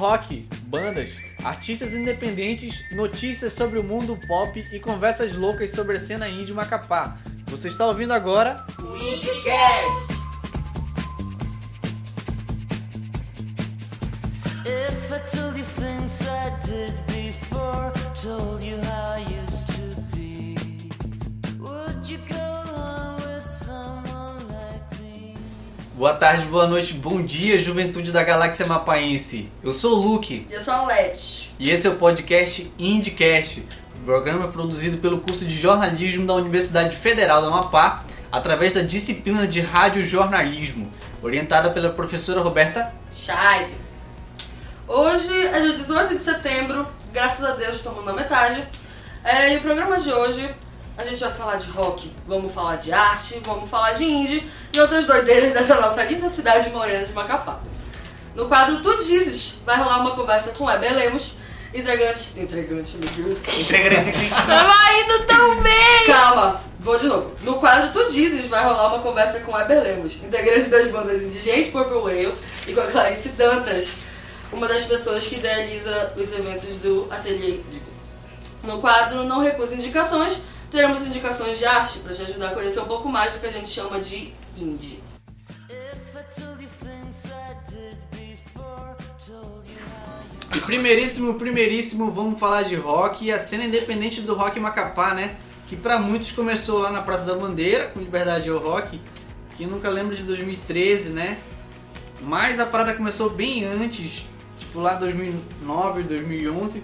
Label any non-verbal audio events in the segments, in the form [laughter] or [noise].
rock, bandas, artistas independentes, notícias sobre o mundo pop e conversas loucas sobre a cena indie Macapá. Você está ouvindo agora o Indiecast! If I told you things I did before, told you how I used Boa tarde, boa noite, bom dia, juventude da galáxia mapaense. Eu sou o Luke. E eu sou a Let. E esse é o podcast Indiecast, programa produzido pelo curso de jornalismo da Universidade Federal do Amapá, através da disciplina de radiojornalismo, orientada pela professora Roberta Scheib. Hoje é dia 18 de setembro, graças a Deus estamos na metade. É, e o programa de hoje a gente vai falar de rock, vamos falar de arte, vamos falar de indie e outras doideiras dessa nossa linda cidade morena de Macapá. No quadro Tu Dizes vai rolar uma conversa com Weber Lemos, entregante. Entregante, meu Deus. Entregante. Tava indo tão bem! Calma, vou de novo. No quadro Tu Dizes vai rolar uma conversa com Weber Lemos, integrante das bandas Indigentes Purple Whale e com a Clarice Dantas uma das pessoas que idealiza os eventos do Ateliê No quadro Não Recusa Indicações, teremos indicações de arte para te ajudar a conhecer um pouco mais do que a gente chama de indie. E primeiríssimo, primeiríssimo, vamos falar de rock e a cena independente do rock Macapá, né? Que para muitos começou lá na Praça da Bandeira, com Liberdade ao Rock. Quem nunca lembra de 2013, né? Mas a parada começou bem antes, tipo lá 2009, 2011.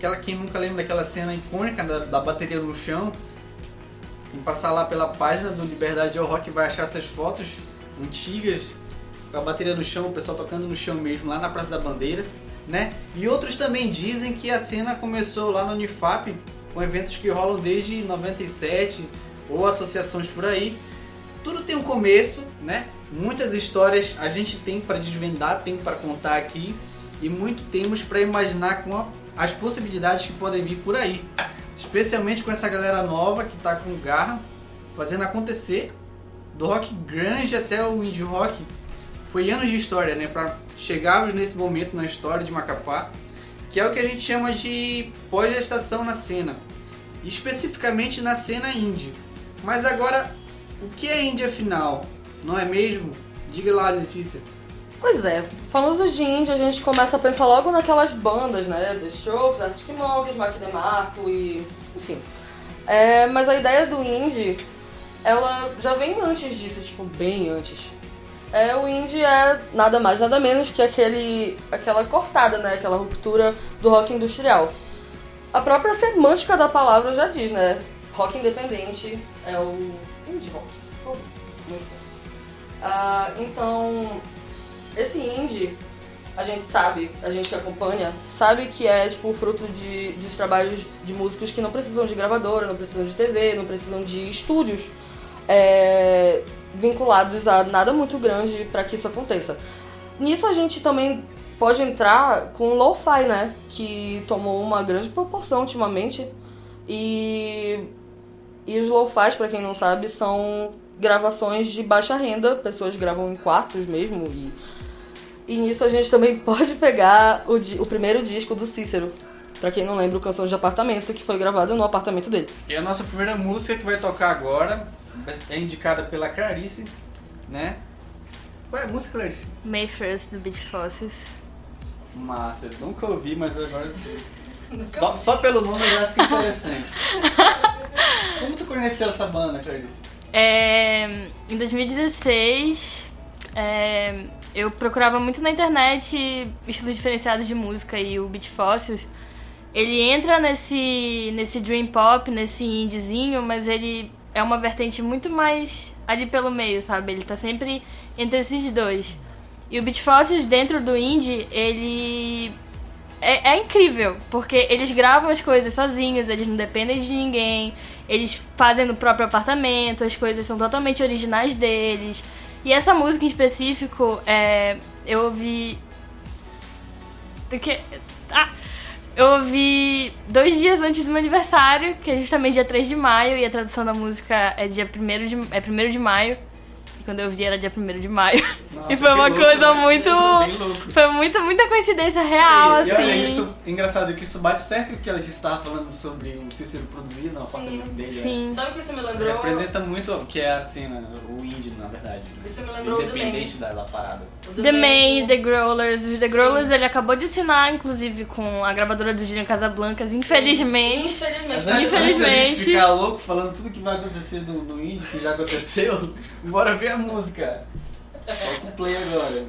Aquela quem nunca lembra daquela cena icônica da, da bateria no chão. Quem passar lá pela página do Liberdade ao Rock vai achar essas fotos antigas com a bateria no chão, o pessoal tocando no chão mesmo, lá na Praça da Bandeira, né? E outros também dizem que a cena começou lá no Unifap, com eventos que rolam desde 97 ou associações por aí. Tudo tem um começo, né? Muitas histórias a gente tem para desvendar, tem para contar aqui e muito temos para imaginar com as possibilidades que podem vir por aí. Especialmente com essa galera nova que está com garra, fazendo acontecer do rock grunge até o indie rock. Foi anos de história, né, para chegarmos nesse momento na história de Macapá, que é o que a gente chama de pós-gestação na cena, especificamente na cena indie. Mas agora, o que é indie afinal? Não é mesmo? Diga lá, Letícia. Pois é, falando de indie, a gente começa a pensar logo naquelas bandas, né? The Strokes, Arctic Monkeys, Mark DeMarco e... enfim. É, mas a ideia do indie, ela já vem antes disso, tipo, bem antes. É, o indie é nada mais, nada menos que aquele, aquela cortada, né? Aquela ruptura do rock industrial. A própria semântica da palavra já diz, né? Rock independente é o indie rock, por favor. Muito bom. Uh, então, esse indie, a gente sabe, a gente que acompanha, sabe que é tipo fruto de, de trabalhos de músicos que não precisam de gravadora, não precisam de TV, não precisam de estúdios é, vinculados a nada muito grande para que isso aconteça. Nisso a gente também pode entrar com lo-fi, né? Que tomou uma grande proporção ultimamente. E, e os lo-fis, para quem não sabe, são gravações de baixa renda, pessoas gravam em quartos mesmo e e nisso a gente também [laughs] pode pegar o, o primeiro disco do Cícero. Pra quem não lembra, o Canção de Apartamento, que foi gravado no apartamento dele. E a nossa primeira música que vai tocar agora é indicada pela Clarice, né? Qual é a música, Clarice? May First, do Beach Fossils. Massa, eu nunca ouvi, mas agora... [laughs] só, só, pelo nome eu acho que é interessante. [laughs] Como tu conheceu essa banda, Clarice? É, em 2016, é, eu procurava muito na internet estilos diferenciados de música e o Beat Fossils, ele entra nesse, nesse dream pop, nesse indiezinho, mas ele é uma vertente muito mais ali pelo meio, sabe? Ele tá sempre entre esses dois. E o Beat Fossils dentro do indie, ele é, é, incrível, porque eles gravam as coisas sozinhos, eles não dependem de ninguém, eles fazem no próprio apartamento, as coisas são totalmente originais deles. E essa música em específico, é, eu ouvi. Que, ah, eu ouvi dois dias antes do meu aniversário, que é justamente dia 3 de maio, e a tradução da música é dia 1 de, é 1 de maio. E quando eu vi era dia 1 de maio. [laughs] Nossa, e foi uma louco, coisa né? muito. Foi muita, muita coincidência real, e, assim. e olha, isso, engraçado que isso bate certo com o que ela estava falando sobre o Cícero produzir no apartamento dele. né? Sim. Sabe o que isso me Isso lembrou? representa muito o que é a cena, o indie, na verdade. Isso me lembrou Independente da, da parada. The Main, The Growlers. Os The Sim. Growlers ele acabou de assinar, inclusive, com a gravadora do Julian Casablancas, infelizmente. Infelizmente. Mas tá antes, da gente Infelizmente. ficar louco falando tudo que vai acontecer no, no indie, que já aconteceu, [laughs] bora ver a música. Solta o play agora.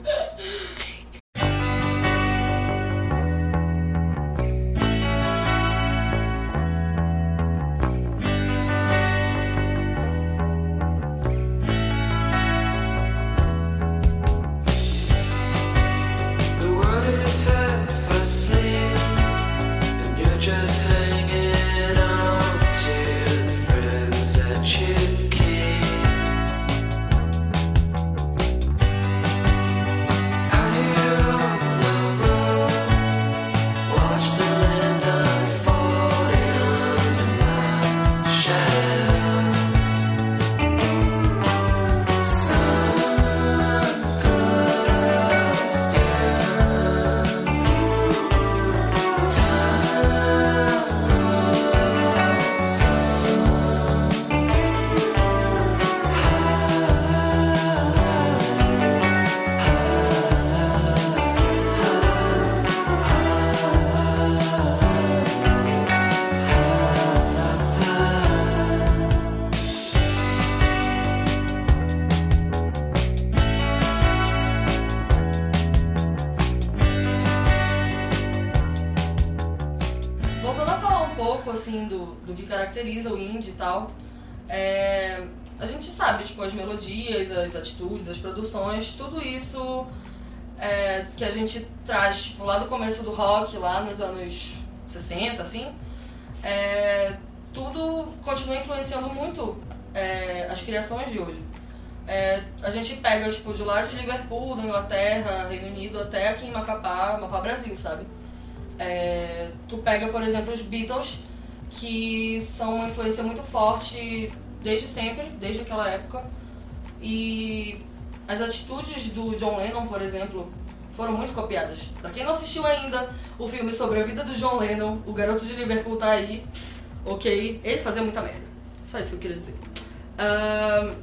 Tal, é, a gente sabe, tipo, as melodias, as atitudes, as produções, tudo isso é, que a gente traz, tipo, lá do começo do rock, lá nos anos 60, assim, é, tudo continua influenciando muito é, as criações de hoje. É, a gente pega, tipo, de lá de Liverpool, da Inglaterra, Reino Unido, até aqui em Macapá, Macapá Brasil, sabe? É, tu pega, por exemplo, os Beatles, que são uma influência muito forte desde sempre, desde aquela época. E as atitudes do John Lennon, por exemplo, foram muito copiadas. Pra quem não assistiu ainda o filme sobre a vida do John Lennon, o garoto de Liverpool tá aí, ok? Ele fazia muita merda. Só isso que eu queria dizer. Ahn,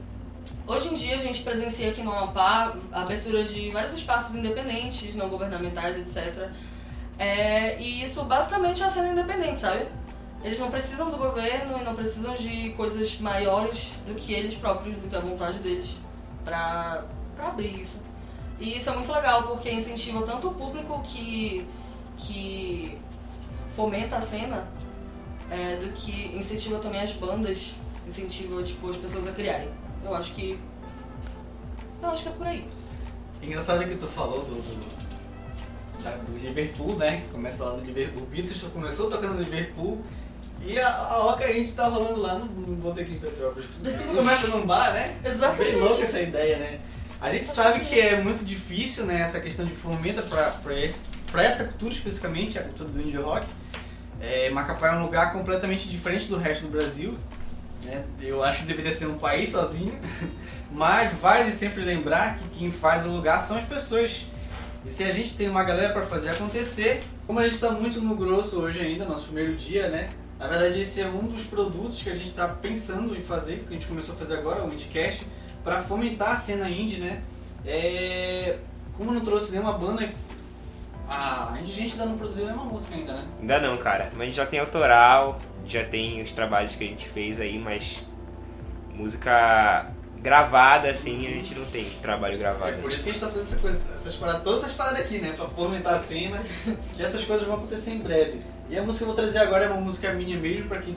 hoje em dia a gente presencia aqui no Amapá a abertura de vários espaços independentes, não governamentais, etc. É, e isso basicamente é a cena independente, sabe? Eles não precisam do governo e não precisam de coisas maiores do que eles próprios, do que a vontade deles, pra abrir isso. E isso é muito legal, porque incentiva tanto o público que, que fomenta a cena, é, do que incentiva também as bandas, incentiva tipo, as pessoas a criarem. Eu acho que. Eu acho que é por aí. Engraçado que tu falou do, do, do Liverpool, né? Começa lá no Liverpool. O Beatles começou tocando no Liverpool e a, a Oca a gente tá rolando lá no, no Botequim Petrópolis. Tudo começa num bar, né? Exatamente. Bem louca essa ideia, né? A gente sabe que é muito difícil, né? Essa questão de fomenta pra essa cultura especificamente, a cultura do indie rock. É, Macapá é um lugar completamente diferente do resto do Brasil. Né? Eu acho que deveria ser um país sozinho. [laughs] Mas vale sempre lembrar que quem faz o lugar são as pessoas. E se a gente tem uma galera para fazer acontecer, como a gente está muito no grosso hoje ainda, nosso primeiro dia, né? Na verdade, esse é um dos produtos que a gente está pensando em fazer, que a gente começou a fazer agora, o Indiecast, para fomentar a cena indie, né? É... Como não trouxe nenhuma banda, a Indigente ainda não produziu nenhuma música ainda, né? Ainda não, cara. Mas já tem autoral, já tem os trabalhos que a gente fez aí, mas música gravada, assim, a gente não tem trabalho É gravado. por isso que a gente tá fazendo essa coisa, essas paradas, todas essas paradas aqui, né? Pra fomentar a cena, que essas coisas vão acontecer em breve. E a música que eu vou trazer agora é uma música minha mesmo, pra quem,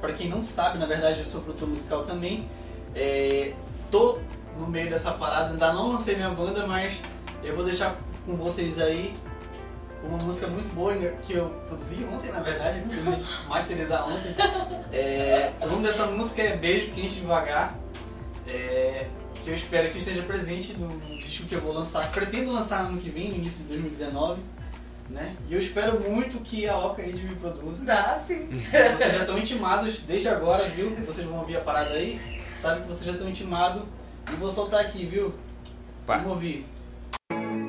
pra quem não sabe, na verdade eu sou produtor musical também. É, tô no meio dessa parada, ainda não lancei minha banda, mas eu vou deixar com vocês aí uma música muito boa que eu produzi ontem, na verdade, que eu masterizar ontem. É, o nome dessa música é Beijo Quente Devagar. É, que eu espero que esteja presente no disco que eu vou lançar. Pretendo lançar ano que vem, no início de 2019. Né? E eu espero muito que a Oca Indie me produza. Dá sim. Vocês já estão intimados desde agora, viu? Vocês vão ouvir a parada aí. Sabe que vocês já estão intimados E vou soltar aqui, viu? Pá. Vamos ouvir.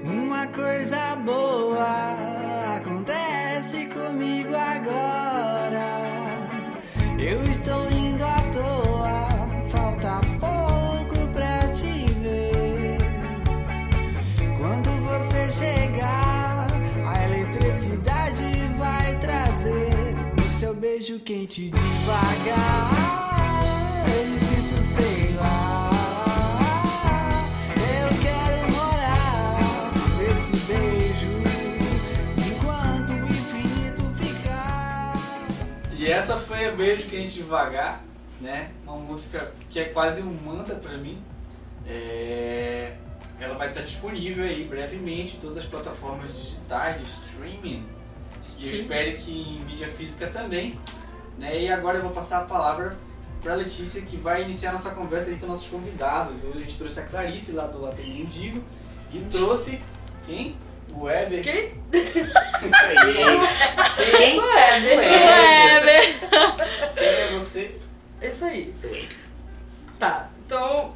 Uma coisa boa acontece comigo agora. Eu estou beijo quente devagar. Eu me sinto, sei lá. Eu quero morar nesse beijo enquanto o infinito ficar. E essa foi a Beijo Quente Devagar, né? Uma música que é quase um mantra pra mim. É, Ela vai estar disponível aí brevemente em todas as plataformas digitais de streaming. E eu espero que em mídia física também. Né? E agora eu vou passar a palavra para Letícia, que vai iniciar nossa conversa aí com nossos convidados. Hoje a gente trouxe a Clarice lá do Ateliê Indigo e trouxe quem? O Weber. Quem? Isso aí. Quem? É, né? Quem é você? Isso aí. Isso aí. Tá, então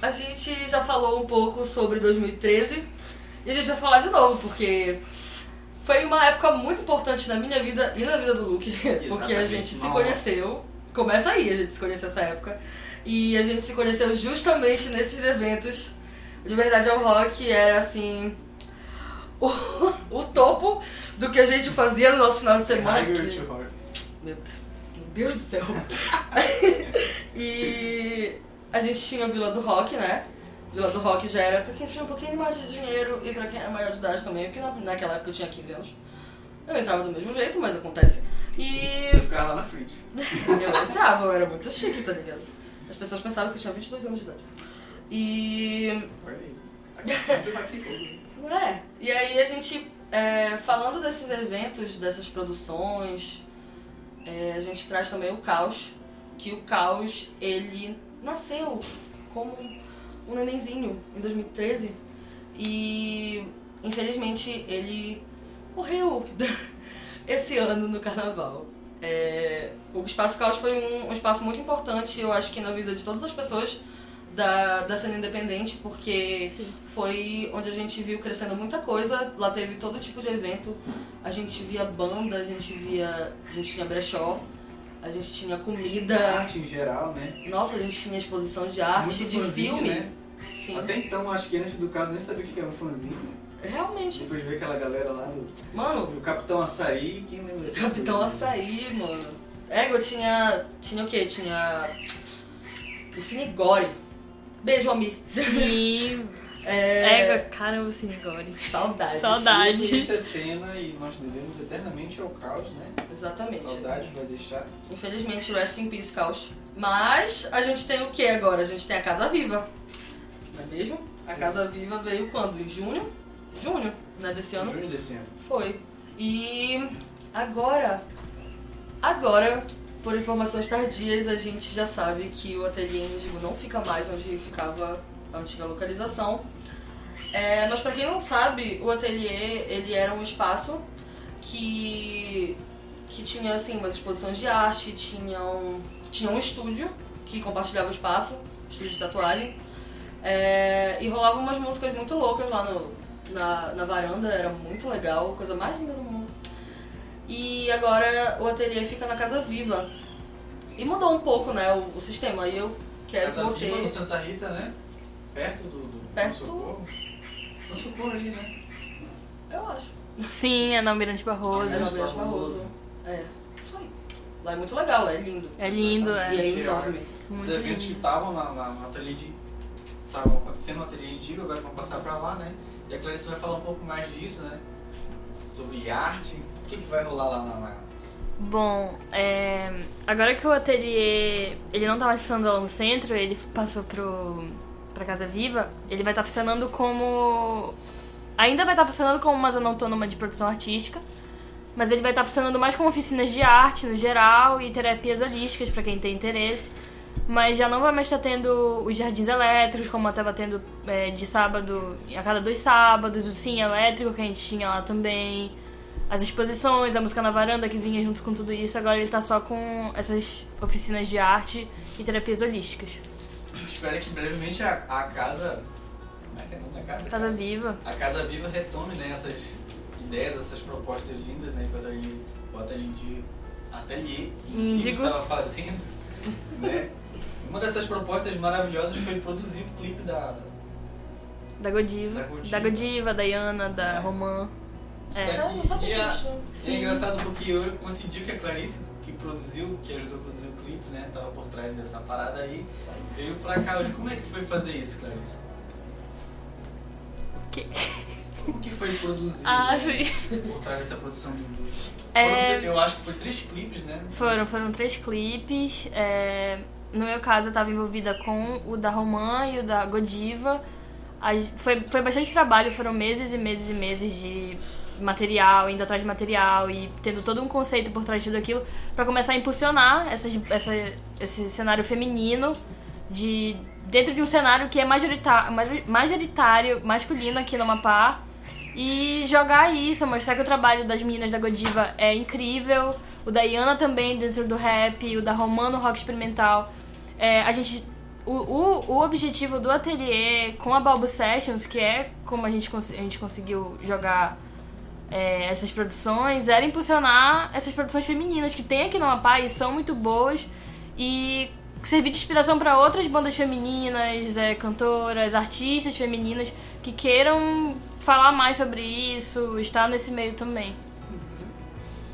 a gente já falou um pouco sobre 2013 e a gente vai falar de novo, porque foi uma época muito importante na minha vida e na vida do Luke, [laughs] porque a gente se conheceu, começa aí a gente se conheceu essa época, e a gente se conheceu justamente nesses eventos. De verdade ao rock era assim. [laughs] O, o topo do que a gente fazia no nosso final de semana. Que- meu Deus do céu. [laughs] e a gente tinha a Vila do Rock, né? Vila do Rock já era pra quem tinha um pouquinho mais de dinheiro e pra quem era maior de idade também, porque na, naquela época eu tinha 15 anos. Eu entrava do mesmo jeito, mas acontece. E Eu ficava lá na frente. [laughs] eu entrava, eu era muito chique, tá ligado? As pessoas pensavam que eu tinha 22 anos de idade. E [laughs] é? E aí a gente, é, falando desses eventos, dessas produções, é, a gente traz também o Caos, que o Caos, ele nasceu como um nenenzinho em 2013 e infelizmente ele morreu [laughs] esse ano no carnaval. É, o Espaço Caos foi um, um espaço muito importante, eu acho que na vida de todas as pessoas da, da cena independente, porque Sim. foi onde a gente viu crescendo muita coisa. Lá teve todo tipo de evento. A gente via banda, a gente via. A gente tinha brechó, a gente tinha comida. Arte em geral, né? Nossa, a gente tinha exposição de arte, Muito de filme. né? Sim. Até então, acho que antes do caso, nem sabia o que era um fanzinho. Realmente. Depois de ver aquela galera lá do, Mano, do Capitão Açaí, quem lembra desse Capitão coisa? Açaí, mano. Égua tinha. Tinha o quê? Tinha. O Cine Gore. Beijo, Amir. Sim. [laughs] É. Égua, caramba, o Cinegore. Saudades. Saudade. Isso é cena e nós devemos eternamente ao caos, né? Exatamente. Saudade vai deixar. Infelizmente, rest in peace, Caos. Mas a gente tem o que agora? A gente tem a Casa Viva. Não é mesmo? A Casa Viva veio quando? Em junho? Junho, né? Desse ano? Junho desse ano. Foi. E agora, agora, por informações tardias, a gente já sabe que o ateliê Índigo não fica mais onde ficava a antiga localização. É, mas pra quem não sabe, o ateliê ele era um espaço que que tinha assim umas exposições de arte, tinha um, tinha um estúdio que compartilhava o espaço, estúdio de tatuagem. É, e rolavam umas músicas muito loucas lá no, na, na varanda, era muito legal, coisa mais linda do mundo. E agora o ateliê fica na Casa Viva. E mudou um pouco, né, o, o sistema. E eu quero que Casa Viva no você. Santa Rita, né? Perto do, do Perto do Socorro. Ali, né? Eu acho. Sim, é no Almirante Barroso. É no Almirante Barroso. É, isso aí. Lá é muito legal, lá é lindo. É lindo, E é. é enorme. Os Muito eventos que estavam lá, lá no ateliê de. Estavam acontecendo no ateliê Indigo, agora vão passar pra lá, né? E a Clarice vai falar um pouco mais disso, né? Sobre arte. O que, que vai rolar lá na. Bom, é, agora que o ateliê ele não tá mais funcionando lá no centro, ele passou pro, pra Casa Viva, ele vai estar funcionando como. Ainda vai estar funcionando como uma zona autônoma de produção artística, mas ele vai estar funcionando mais como oficinas de arte no geral e terapias holísticas pra quem tem interesse. Mas já não vai mais estar tendo os jardins elétricos, como estava tendo é, de sábado, a cada dois sábados, o sim elétrico que a gente tinha lá também as exposições, a música na varanda que vinha junto com tudo isso, agora ele tá só com essas oficinas de arte e terapias holísticas. espero que brevemente a, a casa. Como é que é o nome da casa? Casa Viva. A Casa Viva retome né, essas ideias, essas propostas lindas, né? Enquanto a gente bota ali de ateliê que o estava fazendo, né? [laughs] Uma dessas propostas maravilhosas foi produzir o clipe da. Da Godiva. Da Godiva. Da Godiva, da Iana, da É. Romã. É. Que- e, a- disso? e é Sim. engraçado porque eu consegui que a Clarice, que produziu, que ajudou a produzir o clipe, né? Tava por trás dessa parada aí, veio pra cá hoje. Como é que foi fazer isso, Clarice? Que- Como que foi produzir Ah, sim. por trás dessa produção do. do- É. Foram, eu acho que foi três clipes, né? Foram, foram três clipes. é, no meu caso, eu estava envolvida com o da Romã e o da Godiva. Foi, foi bastante trabalho, foram meses e meses e meses de material, indo atrás de material e tendo todo um conceito por trás de tudo aquilo para começar a impulsionar essas, essa, esse cenário feminino de dentro de um cenário que é majorita- major- majoritário masculino aqui no Amapá e jogar isso, mostrar que o trabalho das meninas da Godiva é incrível, o da Iana também dentro do rap, o da Romano rock experimental. É, a gente o, o, o objetivo do ateliê com a Balbo Sessions, que é como a gente, a gente conseguiu jogar é, essas produções, era impulsionar essas produções femininas que tem aqui no Amapá e são muito boas e servir de inspiração para outras bandas femininas, é, cantoras, artistas femininas que queiram falar mais sobre isso, estar nesse meio também.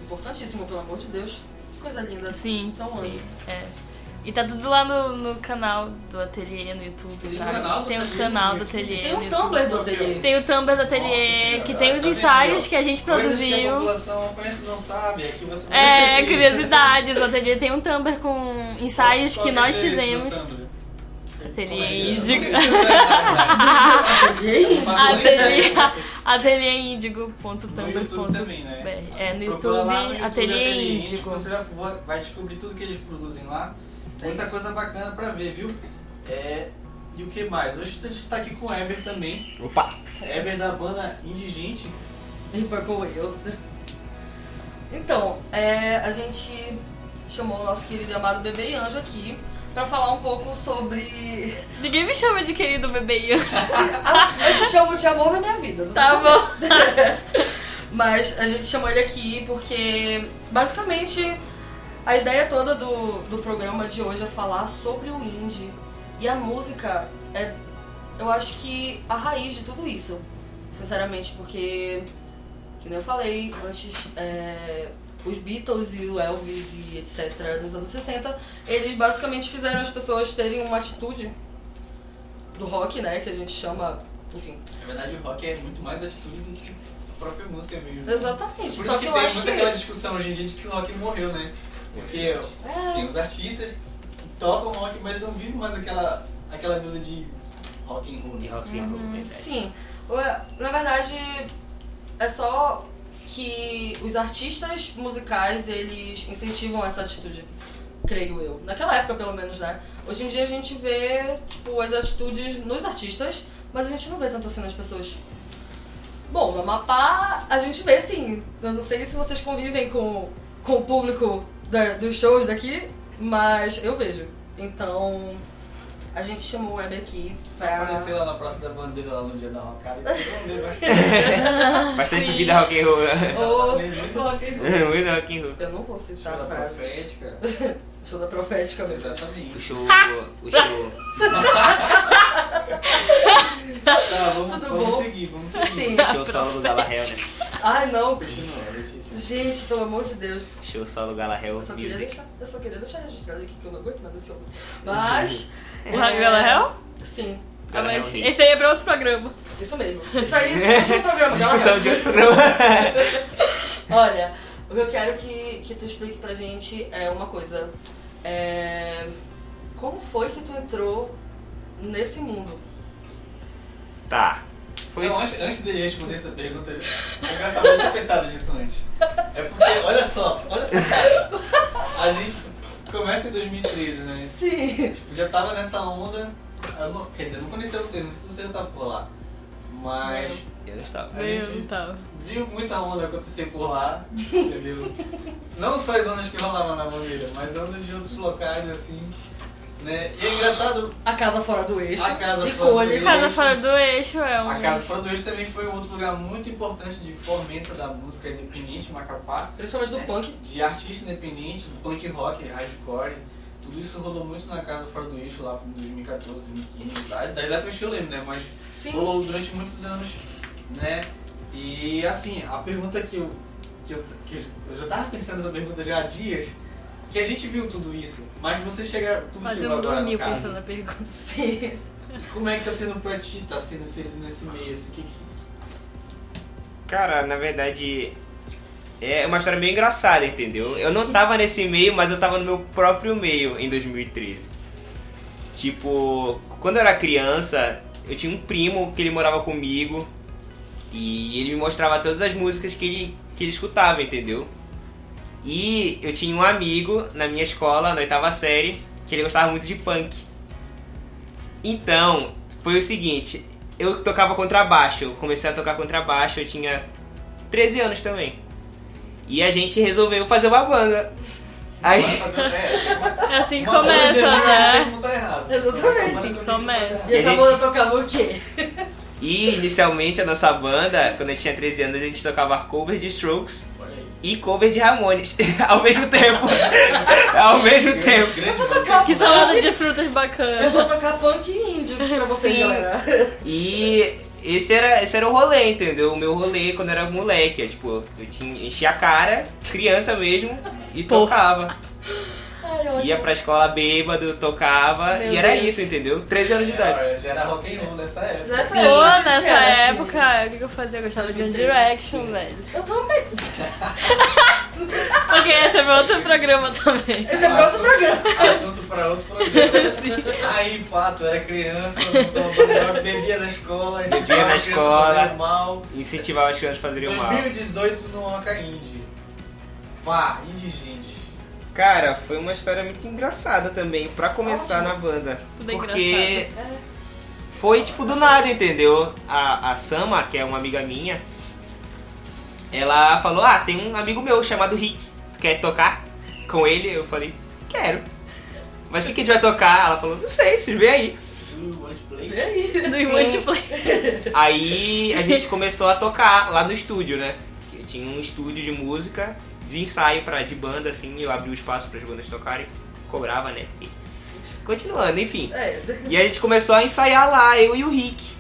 Importantíssimo, pelo amor de Deus. Que coisa linda. Sim, Então, anjo. É. E tá tudo lá no, no canal do ateliê no YouTube, Tem tá? canal do tem o ateliê canal no do ateliê Tem um YouTube. Tumblr do ateliê. Tem o Tumblr do ateliê, que tem os ensaios que a gente Coisas que a produziu. população conhece não sabe. Aqui você É, [laughs] curiosidades. O ateliê tem um Tumblr com ensaios que é nós o fizemos. Ateliê é é? Índigo. Ateliê? Ateliê, No ateliêindigo.tumblr.br YouTube também, né? É, no YouTube, lá no YouTube, Ateliê Índigo. Você vai- vai descobrir tudo que eles produzem lá. Muita coisa bacana pra ver, viu? É, e o que mais? Hoje a gente tá aqui com o Eber também. Opa! Eber da banda Indigente. E Purple Whale. Então, é, a gente chamou o nosso querido e amado bebê Anjo aqui pra falar um pouco sobre. Ninguém me chama de querido bebê. Ah, [laughs] eu te chamo de amor na minha vida. Tá bom. [laughs] Mas a gente chamou ele aqui porque, basicamente, a ideia toda do, do programa de hoje é falar sobre o indie. E a música é, eu acho que, a raiz de tudo isso. Sinceramente, porque, que nem eu falei antes, é, os Beatles e o Elvis e etc. nos anos 60, eles basicamente fizeram as pessoas terem uma atitude do rock, né, que a gente chama, enfim, Na verdade, o rock é muito mais atitude do que a própria música mesmo. exatamente. Por Só isso que que eu tem acho muita que... aquela discussão hoje em dia de que o rock morreu, né? Porque É. tem os artistas que tocam rock, mas não vivem mais aquela, aquela vida de rock and roll. De né? rock and roll, verdade. Sim. Ué, Na verdade, é só que os artistas musicais, eles incentivam essa atitude, creio eu. Naquela época, pelo menos, né? Hoje em dia a gente vê, tipo, as atitudes nos artistas, mas a gente não vê tanto assim nas pessoas. Bom, no Amapá a gente vê sim. Eu não sei se vocês convivem com, com o público da- dos shows daqui, mas eu vejo. Então, a gente chamou o Weber aqui Só pra... aparecer lá na Praça da Bandeira, lá no dia da rocada, [laughs] e vocês vão ver bastante. Bastante vida rock and roll. Muito rock and roll. [laughs] Muito rock and roll. Eu não vou citar Show a da frase. profética. [laughs] Show da profética mesmo. O Exatamente. show. O show. Tá, vamos, Tudo vamos bom? seguir, vamos seguir. Sim. Show solo do Galahel, né? Ai, não. Continua, Letícia. Gente, pelo amor de Deus. Show solo Galahel Eu só queria Music. deixar, eu só queria deixar registrado aqui que eu não aguento mais esse homem. Mas... O Rádio Galahel? Sim, Ah, mas esse aí é pra outro programa. isso mesmo. Isso aí, último [laughs] programa, Discussão de outro programa. [laughs] Olha, o que eu quero que, que tu explique pra gente é uma coisa. É... Como foi que tu entrou nesse mundo? Tá. Foi. Não, antes, antes de responder essa pergunta, é engraçado, eu tinha pensado nisso antes. É porque, olha só, olha só, cara. A gente começa em 2013, né? Sim. Tipo, já tava nessa onda. eu não- quer dizer, eu não conhecia você, não sei se você já tava por lá. Mas Eu não estava. a gente viu muita onda acontecer por lá, entendeu? Não só as ondas que rolavam na bandeira, mas ondas de outros locais, assim. Né? E é engraçado, A casa fora do eixo. A casa e fora do eixo. Casa Fora do Eixo é um. a Casa Fora do Eixo também foi um outro lugar muito importante de fomento da música independente, Macapá. Principalmente do né? punk. De artista independente, do punk rock, hardcore. Tudo isso rolou muito na Casa Fora do Eixo lá em 2014, 2015. tá? Das épocas que eu lembro, né? Mas Sim. rolou durante muitos anos, né? E assim, a pergunta que eu, que eu, que eu já tava pensando nessa pergunta já há dias, que a gente viu tudo isso, mas você chega, tu Mas chegou eu agora dormi no caso, pensando na pergunta. Sim. [laughs] como é que tá sendo pra ti, tá sendo inserido nesse meio, assim, que, que- Cara, na verdade, é uma história meio engraçada, entendeu? Eu não tava nesse meio, mas eu tava no meu próprio meio em 2013. Tipo, quando eu era criança, eu tinha um primo que ele morava comigo e ele me mostrava todas as músicas que ele, que ele escutava, entendeu? E eu tinha um amigo na minha escola, na oitava série, que ele gostava muito de punk. Então, foi o seguinte, eu tocava contrabaixo, eu comecei a tocar contrabaixo, eu tinha 13 anos também. E a gente resolveu fazer uma banda. Aí, é, assim que uma começa, né? tá errado. Exatamente, assim que eu começa. tá E essa a gente- banda tocava o quê? e inicialmente a nossa banda, quando a gente tinha 13 anos, a gente tocava cover de Strokes. E cover de Ramones [laughs] ao mesmo tempo. [laughs] ao mesmo tempo. Grande banda. Que salada de frutas Eu bacana. vou tocar punk índio pra vocês, Sim. galera. [laughs] E esse era, esse era o rolê, entendeu? O meu rolê quando eu era moleque. é, tipo, eu tinha, enchia a cara, criança mesmo, e Porra. tocava. Ai. Ia pra escola bêbado, tocava, Meu e era Deus. isso, entendeu? 13 anos de idade. É, já era rock and roll nessa época. Nessa Pô, época, nessa tinha, assim. época, o que que eu fazia? Eu gostava de One Direction, velho. Eu também. [laughs] Ok, esse é meu outro programa também. Esse é o próximo programa. Assunto pra outro programa. [laughs] Aí, pato, era criança, tomava, bebia na escola, incentivava na as crianças a escola. fazerem mal. Incentivava as crianças a fazerem mal. 2018 no Oca Indie. Pá, Indie gente. Cara, foi uma história muito engraçada também, pra começar Ótimo. na banda. Tudo Porque É. foi tipo do nada, entendeu? A, a Sama, que é uma amiga minha, ela falou: Ah, tem um amigo meu chamado Rick, tu quer tocar com ele? Eu falei: Quero. Mas o que, que a gente vai tocar? Ela falou: Não sei, vocês vê aí. You want to play? Vê aí. Do Sim. Want to Play. Aí a gente começou a tocar lá no estúdio, né? Tinha um estúdio de música, de ensaio pra, de banda, assim, eu abri o espaço para as bandas tocarem, cobrava, né? E continuando, enfim. É. E a gente começou a ensaiar lá, eu e o Rick.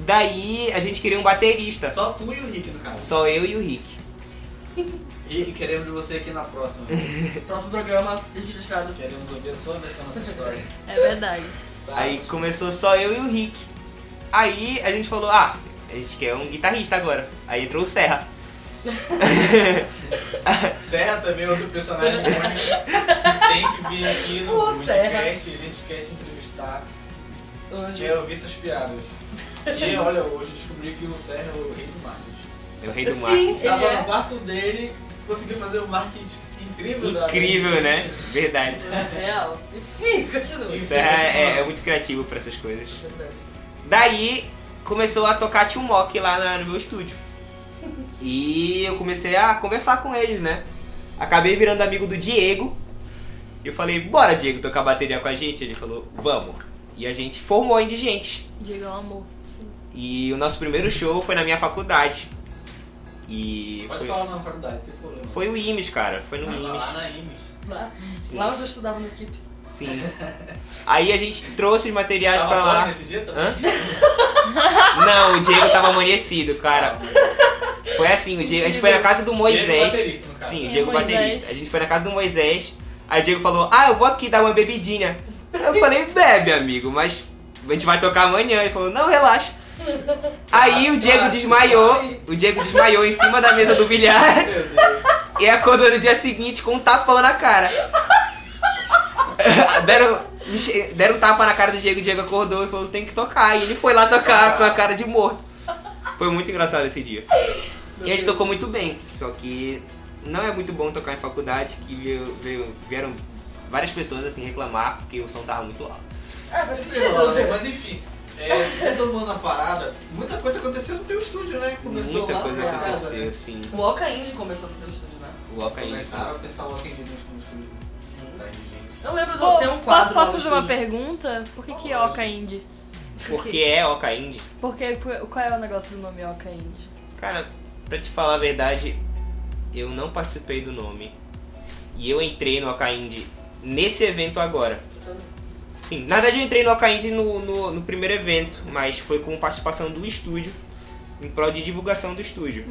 Daí a gente queria um baterista. Só tu e o Rick, no caso. Só eu e o Rick. Rick, queremos de você aqui na próxima. [laughs] Próximo programa, registrado. queremos ouvir a sua versão dessa história. É verdade. Tá, Aí começou só eu e o Rick. Aí a gente falou, ah, a gente quer um guitarrista agora. Aí entrou o Serra. [laughs] Serra também é outro personagem [laughs] icônico. Tem que vir aqui no Ô, Serra. podcast, a gente quer te entrevistar. Hoje. Quero ouvir suas piadas. [laughs] E olha, hoje descobri que o Serra é o rei do marketing. É o rei do Sim. marketing. Estava Ele é. no quarto dele, conseguiu fazer um marketing incrível da Incrível, né? Verdade. Real. Enfim, continua. O Serra é, é muito criativo pra essas coisas. Daí começou a tocar Tio Mock lá no meu estúdio. E eu comecei a conversar com eles, né? Acabei virando amigo do Diego. E eu falei, bora Diego tocar bateria com a gente? Ele falou, vamos. E a gente formou a Indigente. Diga o amor. E o nosso primeiro show foi na minha faculdade. E Pode foi, falar na faculdade, não tem problema. foi o IMES, cara. Foi no IMES. lá na IMES. Lá, lá onde eu estudava no equipe. Sim. Aí a gente trouxe os materiais Tava pra lá. nesse dia também? Hã? Não, o Diego tava amanhecido, cara. [laughs] Foi assim, o Diego, a gente foi na casa do Diego Moisés. baterista, no caso. Sim, o É, Diego Moisés. baterista. A gente foi na casa do Moisés. Aí o Diego falou: Ah, eu vou aqui dar uma bebidinha. Eu falei: Bebe, amigo, mas a gente vai tocar amanhã. Ele falou: Não, relaxa. Aí o Diego desmaiou. O Diego desmaiou em cima da mesa do bilhar Meu Deus. e acordou no dia seguinte com um tapão na cara. [laughs] deram, deram um tapa na cara do Diego, o Diego acordou e falou, tem que tocar. E ele foi lá tocar com a cara de morto. Foi muito engraçado esse dia. E a gente tocou muito bem, só que não é muito bom tocar em faculdade, que veio- veio- vieram várias pessoas assim reclamar porque o som tava muito alto. Sei lá, né? Mas enfim, é, retomando a parada, muita coisa aconteceu no teu estúdio, né? Começou Muita lá coisa casa, aconteceu, né? assim. O Oca Indie começou no teu estúdio, né? O Oca Começaram a pensar o Walking Dead no estúdio. Sim. gente. Eu lembro do. Pô, tem um posso, quadro. posso no fazer uma pergunta? Por que, que é Oca Indie? Porque é Oca Indie. Porque, qual é o negócio do nome Oca Indie? Cara, pra te falar a verdade, eu não participei do nome. E eu entrei no Indie nesse evento agora. Sim, na verdade eu entrei no Indie no, no, no primeiro evento, mas foi com participação do estúdio, em prol de divulgação do estúdio.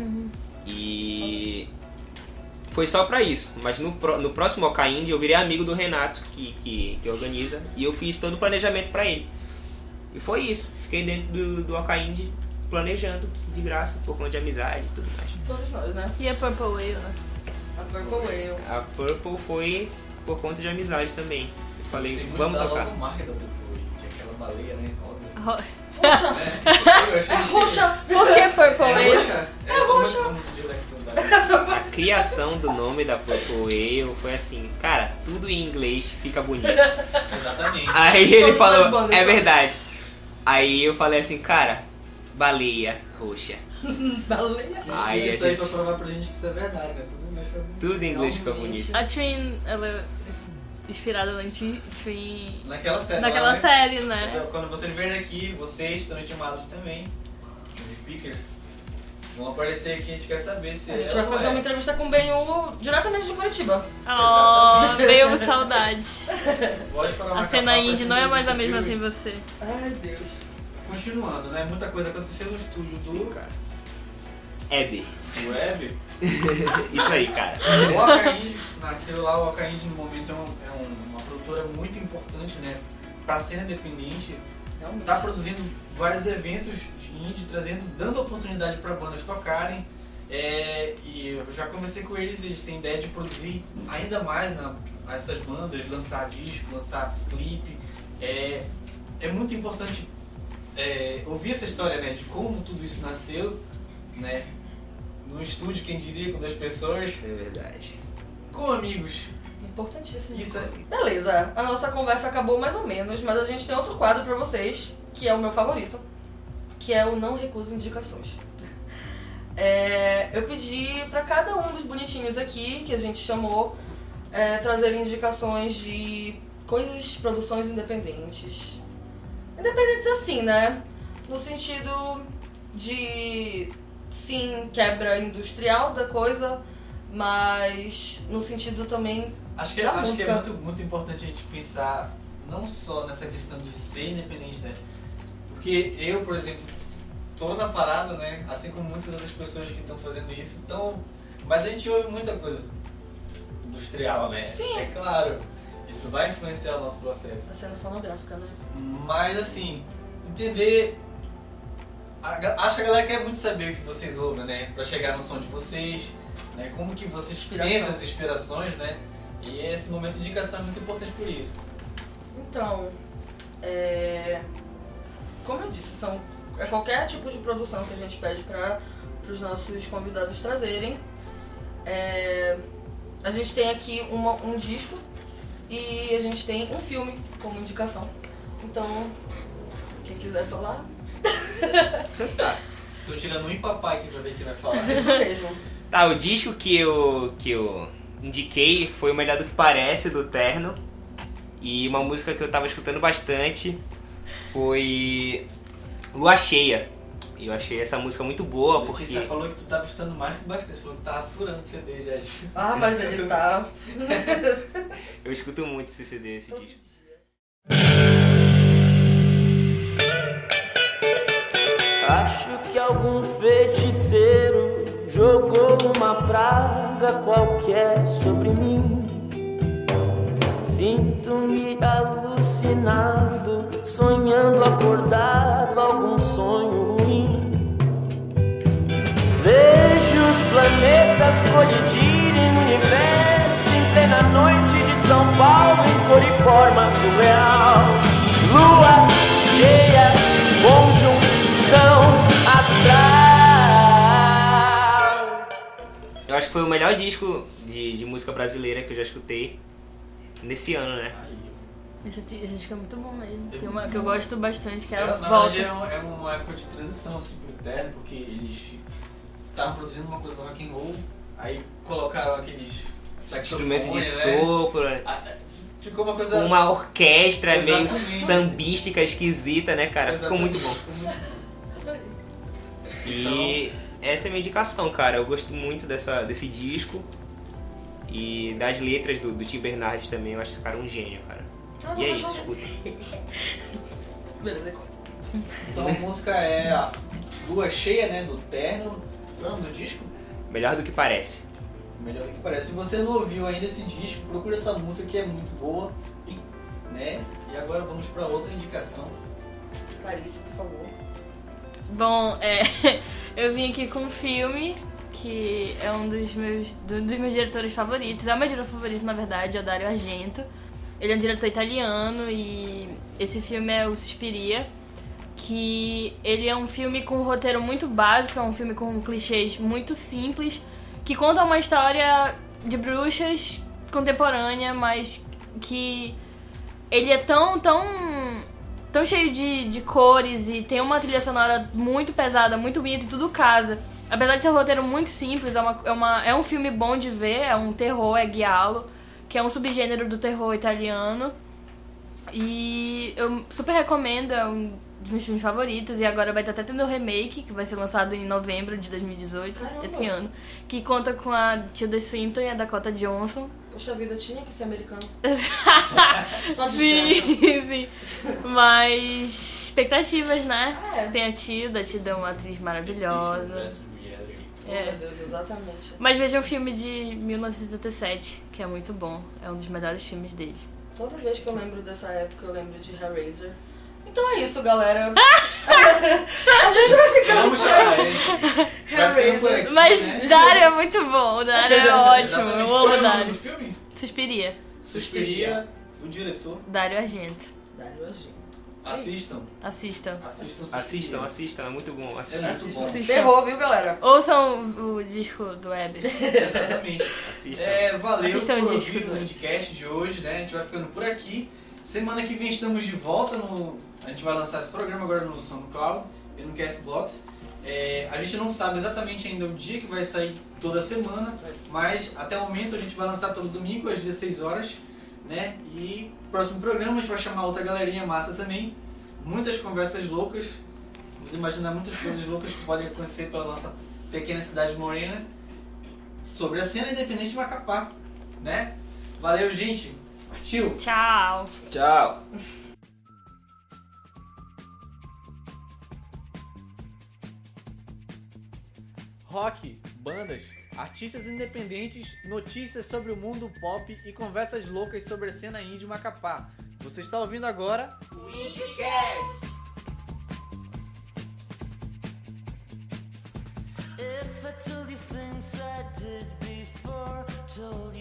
E foi só pra isso. Mas no, no próximo Indie eu virei amigo do Renato, que, que, que organiza, e eu fiz todo o planejamento pra ele. E foi isso. Fiquei dentro do, do Indie planejando de graça, por conta de amizade e tudo mais. Todos nós, né? E a Purple Whale, né? A Purple Whale. A Purple foi por conta de amizade também. Eu falei, vamos tocar. da Purple, que é aquela baleia, né? Rosa. Ro- Roxa! [laughs] É, É roxa! Por que Purple É Whale? roxa? É, tô muito direto, [laughs] tá? A criação do nome da Purple Whale foi assim, cara, tudo em inglês fica bonito. [laughs] Exatamente. Aí ele falou, bandas é verdade. Aí eu falei assim, cara, baleia roxa. [laughs] Baleia. Ai, Ai, isso a aí gente- pra provar pra gente que isso é verdade, né? Tudo em inglês Realmente. bonito. A Twin, ela é inspirada na Twin, Naquela série. naquela lá, né? série, né? Então, quando vocês vierem aqui, vocês estão intimados também, os speakers, vão aparecer aqui, a gente quer saber se A gente vai fazer é. uma entrevista com o Benhu diretamente de Curitiba. Oh, veio saudade. Pode parar A uma cena indie pra não é mais a mesma sem você. Ai, Deus. Continuando, né? Muita coisa aconteceu no estúdio do, cara. Eder. viu? Web, Isso aí, cara. O Okaí nasceu lá, o Okaí no momento é, um- é um- uma produtora muito importante, né? Pra cena independente, Realmente. tá produzindo vários eventos de indie, trazendo, dando oportunidade para bandas tocarem. É, e eu já conversei com eles, eles têm ideia de produzir ainda mais na, essas bandas, lançar disco, lançar clipe. É, é muito importante é, ouvir essa história, né? De como tudo isso nasceu, né? No estúdio, quem diria, com duas pessoas, É verdade. com amigos. Importantíssimo. Isso é, Beleza, a nossa conversa acabou mais ou menos, mas a gente tem outro quadro pra vocês, que é o meu favorito, que é o Não Recuse Indicações. É, eu pedi pra cada um dos bonitinhos aqui, que a gente chamou, é, trazer indicações de coisas, produções independentes. Independentes assim, né? No sentido de, sim, quebra industrial da coisa, mas no sentido também Acho que, acho que é muito, muito importante a gente pensar não só nessa questão de ser independente, né? Porque eu, por exemplo, tô na parada, né? Assim como muitas outras pessoas que estão fazendo isso, então. Mas a gente ouve muita coisa industrial, né? Sim. É claro, isso vai influenciar o nosso processo. a cena fonográfica, né? Mas assim, entender. acho que a galera quer muito saber o que vocês ouvem, né? Pra chegar no som de vocês, né? Como que vocês pensam as inspirações, né? E esse momento de indicação é muito importante por isso. Então, é, como eu disse, são é qualquer tipo de produção que a gente pede para os nossos convidados trazerem. É, a gente tem aqui uma- um disco e a gente tem um filme como indicação. Então, quem quiser falar, [laughs] Tô tirando um papai aqui pra ver quem vai falar. [laughs] isso mesmo. Tá, o disco que eu, que eu indiquei foi o Melhor do que Parece, do Terno. E uma música que eu tava escutando bastante foi Lua Cheia. E eu achei essa música muito boa, porque... Letícia falou que tu tava escutando mais que bastante. Você falou que tava furando CD já. Ah, mas ele [laughs] tá. Eu escuto muito esse CD, esse disco. Acho que algum feiticeiro jogou uma praga qualquer sobre mim. Sinto-me alucinado, sonhando acordado algum sonho os planetas colidirem no universo em plena noite de São Paulo em cor e forma surreal. Lua cheia, conjunção astral. Eu acho que foi o melhor disco de, de música brasileira que eu já escutei nesse ano, né? Esse, esse disco é muito bom mesmo. Tem uma que eu gosto bastante, que é É, a na Volta. verdade é, um- é uma época de transição assim pro Terno, porque eles estavam produzindo uma coisa rock and roll, aí colocaram aqueles Instrumento de né? sopro. né? Ah, Ficou uma coisa. uma orquestra meio sambística, esquisita, né, cara? Ficou Exatamente. muito bom. Ficou muito- E essa é a minha indicação, cara. Eu gosto muito dessa, desse disco. E das letras do, do Tim Bernardes também. Eu acho esse cara um gênio, cara. E é isso, escuta. [laughs] Beleza. Então a música é a Lua Cheia, né? Do Terno. Nome do disco? Melhor do que parece. Melhor do que parece. Se você não ouviu ainda esse disco, procura essa música que é muito boa. Né? E agora vamos pra outra indicação. Clarice, por favor. Bom, é, [laughs] eu vim aqui com um filme que é um dos meus, do- dos meus diretores favoritos. É o meu diretor favorito, na verdade, é o Dario Argento. Ele é um diretor italiano e esse filme é o Suspiria, que ele é um filme com um roteiro muito básico, é um filme com clichês muito simples, que conta uma história de bruxas contemporânea, mas que ele é tão, tão tão cheio de, de cores e tem uma trilha sonora muito pesada, muito bonita e tudo casa. Apesar de ser um roteiro muito simples, é, uma, é, uma, é um filme bom de ver, é um terror, é guialo, que é um subgênero do terror italiano. E eu super recomendo, é um dos meus filmes favoritos. E agora vai estar até tendo o remake, que vai ser lançado em novembro de 2018, Caramba. esse ano. Que conta com a Tilda Swinton e a Dakota Johnson. Poxa vida, tinha que ser americano. [laughs] Só de Sim, sim. Mas expectativas, né? É. Tem a Tilda, a Tilda é uma atriz maravilhosa. Oh, É. meu Deus, exatamente. Mas veja o filme de 1977, que é muito bom. É um dos melhores filmes dele. Toda vez que eu lembro dessa época, eu lembro de Hellraiser. Então é isso, galera. [laughs] a gente vai ficando Vamos por aí. por aqui. Mas né? Dario é muito bom, o [laughs] Dario é ótimo. Exatamente. Eu amo é Dario. do filme? Suspiria. Suspiria, o diretor. Dario Argento. Dario Argento. Assistam. Assistam. Assistam. Assistam, assistam, é muito bom. É Assistam. muito Assistam. bom. Assistam. Terror, viu, galera? Ouçam o, o disco do Weber. [laughs] Exatamente. Assistam. É, valeu Assistam o por disco ouvir o podcast de hoje, né? A gente vai ficando por aqui. Semana que vem estamos de volta no. A gente vai lançar esse programa agora no SoundCloud e no Castbox. É, a gente não sabe exatamente ainda o dia que vai sair toda semana, mas até o momento a gente vai lançar todo domingo às 16 horas, né? E próximo programa a gente vai chamar outra galerinha massa também. Muitas conversas loucas. Vamos imaginar muitas coisas loucas que podem acontecer pela nossa pequena cidade morena sobre a cena independente de Macapá, né? Valeu, gente. Partiu. Tchau. Tchau. Rock, bandas, artistas independentes, notícias sobre o mundo pop e conversas loucas sobre a cena indie Macapá. Você está ouvindo agora If I told you things I did before, told